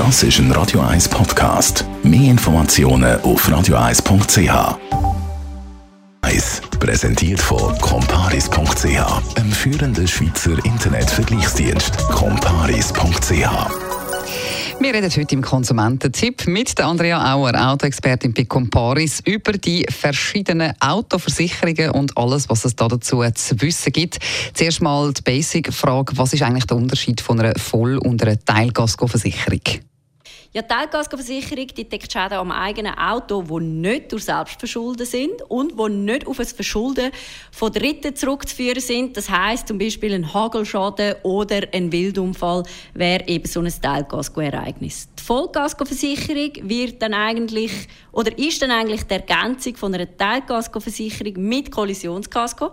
Das ist ein Radio 1 Podcast. Mehr Informationen auf radio1.ch. 1. Präsentiert von comparis.ch, einem führenden Schweizer Internetvergleichsdienst. comparis.ch wir reden heute im Konsumententipp mit Andrea Auer, Autoexpertin bei Comparis, über die verschiedenen Autoversicherungen und alles, was es da dazu zu wissen gibt. Zuerst mal die Basic-Frage, was ist eigentlich der Unterschied von einer Voll- und einer Teilgaskoversicherung? Ja, die Teilkaskoversicherung die deckt Schäden am eigenen Auto, die nicht durch Selbstverschulden sind und die nicht auf ein Verschulden von Dritten zurückzuführen sind. Das heißt zum Beispiel ein Hagelschaden oder ein Wildunfall wäre eben so ein Teilkaskoereignis. Die Vollkaskoversicherung wird dann eigentlich oder ist dann eigentlich die Ergänzung von einer Teilkaskoversicherung mit Kollisionskasko.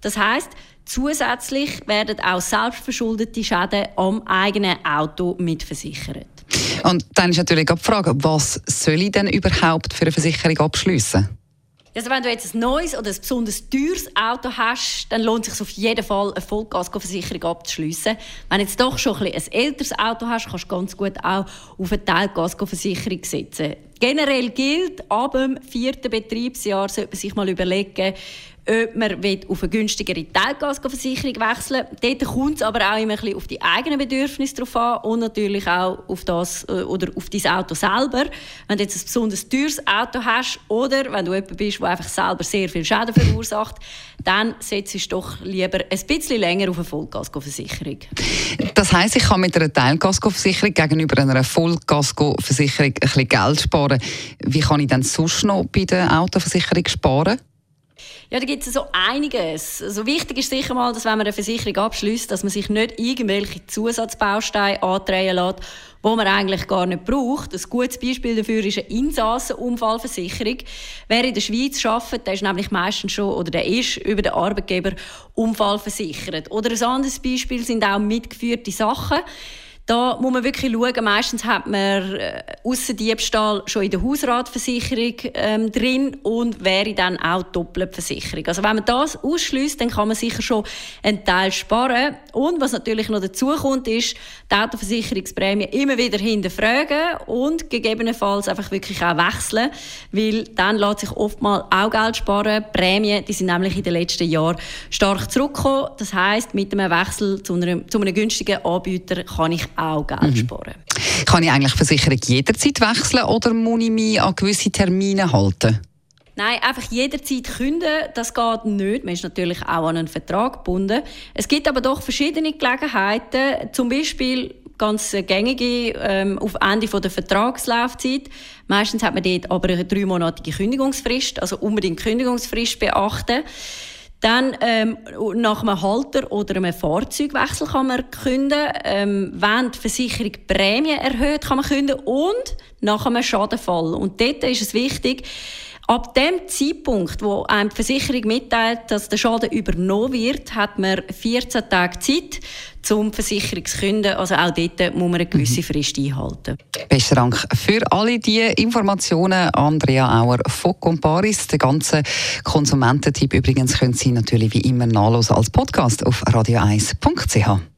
Das heißt, zusätzlich werden auch selbstverschuldete Schäden am eigenen Auto mitversichert. Und dann ist natürlich auch die Frage, was soll ich denn überhaupt für eine Versicherung abschließen? Also wenn du jetzt ein neues oder ein besonders teures Auto hast, dann lohnt es sich auf jeden Fall, eine Vollkaskoversicherung abzuschließen. Wenn du jetzt doch schon ein, ein älteres Auto hast, kannst du ganz gut auch auf eine Teilkaskoversicherung setzen. Generell gilt, ab dem vierten Betriebsjahr sollte man sich mal überlegen, ob man auf eine günstigere Teilgasversicherung wechseln will. Dort kommt es aber auch immer ein bisschen auf die eigenen Bedürfnisse drauf an und natürlich auch auf, das, äh, oder auf dein Auto selber. Wenn du jetzt ein besonders teures Auto hast oder wenn du jemand bist, der einfach selber sehr viel Schäden verursacht, dann setzt du doch lieber ein bisschen länger auf eine Vollgasversicherung. Das heisst, ich kann mit einer Teilgasversicherung gegenüber einer Vollgasversicherung ein bisschen Geld sparen. Wie kann ich dann sonst noch bei der Autoversicherung sparen? Ja, da gibt es so einiges. Also wichtig ist sicher mal, dass wenn man eine Versicherung abschließt, dass man sich nicht irgendwelche Zusatzbausteine andrehen lässt, wo man eigentlich gar nicht braucht. Ein gutes Beispiel dafür ist eine Insassenunfallversicherung. Wer in der Schweiz arbeitet, der ist nämlich meistens schon oder der ist über den Arbeitgeber unfallversichert. Oder ein anderes Beispiel sind auch mitgeführte Sachen. Da muss man wirklich schauen. Meistens hat man äh, Aussendiebstahl schon in der Hausratversicherung ähm, drin und wäre dann auch Doppelversicherung. Also wenn man das ausschließt, dann kann man sicher schon einen Teil sparen. Und was natürlich noch dazu kommt, ist, die Autoversicherungsprämie immer wieder hinterfragen und gegebenenfalls einfach wirklich auch wechseln, weil dann lässt sich oftmals auch Geld sparen. Prämien, die sind nämlich in den letzten Jahren stark zurückgekommen. Das heißt, mit einem Wechsel zu einem, zu einem günstigen Anbieter kann ich auch Geld mhm. sparen. Kann ich eigentlich Versicherung jederzeit wechseln oder muss ich mich an gewisse Termine halten? Nein, einfach jederzeit künden, das geht nicht. Man ist natürlich auch an einen Vertrag gebunden. Es gibt aber doch verschiedene Gelegenheiten, zum Beispiel ganz gängige ähm, auf Ende von der Vertragslaufzeit. Meistens hat man dort aber eine dreimonatige Kündigungsfrist, also unbedingt Kündigungsfrist beachten. Dann ähm, nach einem Halter oder einem Fahrzeugwechsel kann man künden. Ähm, wenn die Versicherung die Prämie erhöht, kann man künden. Und nach einem Schadenfall. Und dort ist es wichtig, Ab dem Zeitpunkt, wo einem die Versicherung mitteilt, dass der Schaden übernommen wird, hat man 14 Tage Zeit zum Versicherungskünden. Also auch dort muss man eine gewisse mhm. Frist einhalten. Besten Dank für alle diese Informationen. Andrea Auer von Comparis. Den ganzen Konsumententipp übrigens können Sie natürlich wie immer nachlesen als Podcast auf radio1.ch.